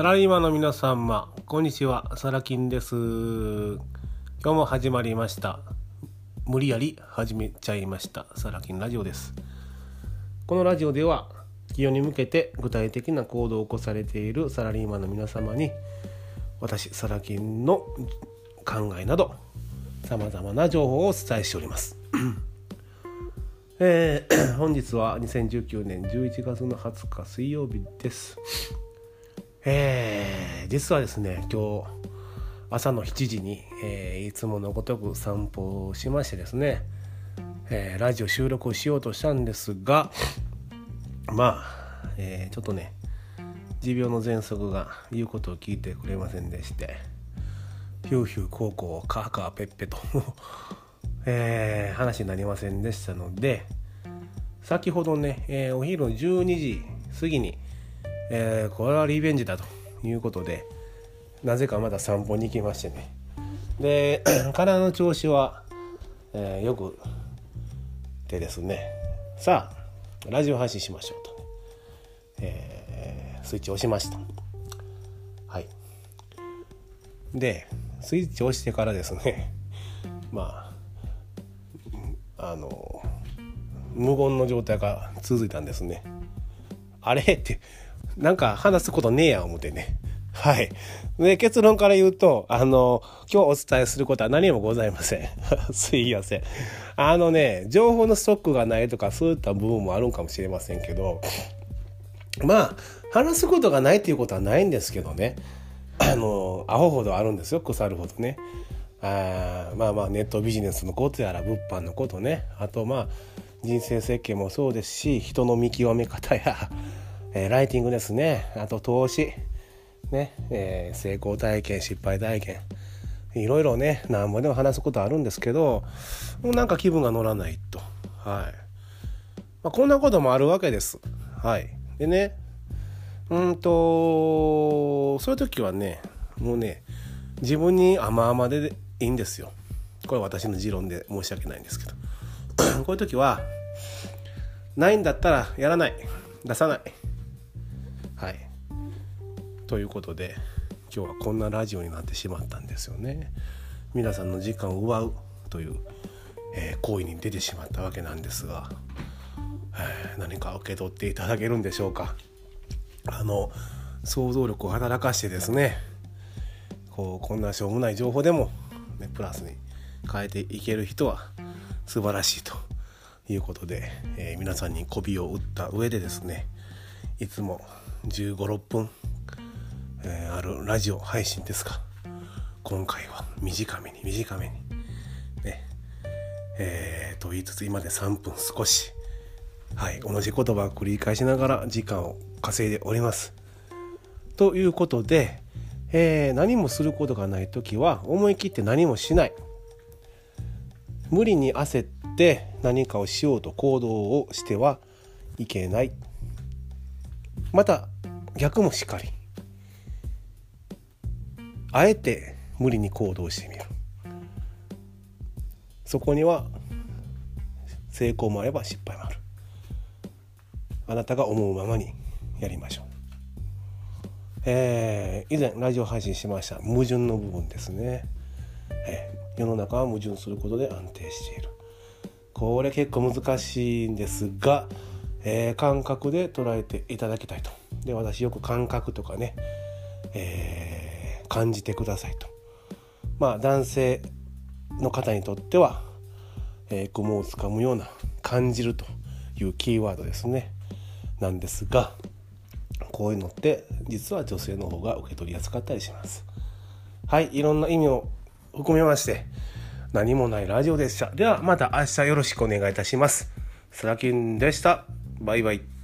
サラリーマンの皆様、こんにちは、サラキンです。今日も始まりました。無理やり始めちゃいました、サラキンラジオです。このラジオでは、企業に向けて具体的な行動を起こされているサラリーマンの皆様に、私、サラキンの考えなど、様々な情報をお伝えしております。えー本日は2019年11月の20日水曜日です。えー実はですね今日朝の7時に、えーいつものごとく散歩をしましてですね、えーラジオ収録をしようとしたんですがまあ、えーちょっとね持病の喘息が言うことを聞いてくれませんでしてヒューヒューコーコーカーカーペッペと、えー話になりませんでしたので先ほどね、えーお昼の12時過ぎに、えーこれはリベンジだということでなぜかまた散歩に行きましてね。で 体の調子は、えーよくてですね。さあラジオ配信しましょうと、えースイッチ押しました。はい。でスイッチ押してからですね まああの無言の状態が続いたんですね。あれ？ってなんか話すことねえや思ってね。はい。で結論から言うとあの今日お伝えすることは何もございません。すいません。あのね情報のストックがないとかそういった部分もあるんかもしれませんけどまあ話すことがないっていうことはないんですけどね。あのアホほどあるんですよ。腐るほどね。あまあまあネットビジネスのことやら物販のことね。あとまあ人生設計もそうですし人の見極め方や、えーライティングですね。あと投資。ね、えー成功体験失敗体験。いろいろね何ぼでも話すことあるんですけどもうなんか気分が乗らないと。はい、まあ、こんなこともあるわけです。はい。でね。うんとそういう時はねもうね自分に甘々でいいんですよ。これ私の持論で申し訳ないんですけど。こういう時はないんだったらやらない。出さない。はい。ということで今日はこんなラジオになってしまったんですよね。皆さんの時間を奪うという、えー行為に出てしまったわけなんですが、えー何か受け取っていただけるんでしょうか。あの想像力を働かしてですねこうこんなしょうもない情報でも、ね、プラスに変えていける人は素晴らしいということで、えー皆さんに媚びを打った上でですねいつも1 5 6分、えーあるラジオ配信ですか。今回は短めに短めに。ね。えーと言いつつ今で3分少し。はい。同じ言葉を繰り返しながら時間を稼いでおります。ということで、えー何もすることがない時は思い切って何もしない。無理に焦って何かをしようと行動をしてはいけない。また逆もしかり。あえて無理に行動してみる。そこには成功もあれば失敗もある。あなたが思うままにやりましょう。えー以前ラジオ配信しました矛盾の部分ですね、えー世の中は矛盾することで安定している。これ結構難しいんですが、えー感覚で捉えていただきたいとで私よく感覚とかね、えー感じてくださいと。まあ男性の方にとっては、えー、雲をつかむような感じるというキーワードですね。なんですがこういうのって実は女性の方が受け取りやすかったりします。はいいろんな意味を含めまして何もないラジオでした。ではまた明日よろしくお願いいたします。サラキンでした。バイバイ。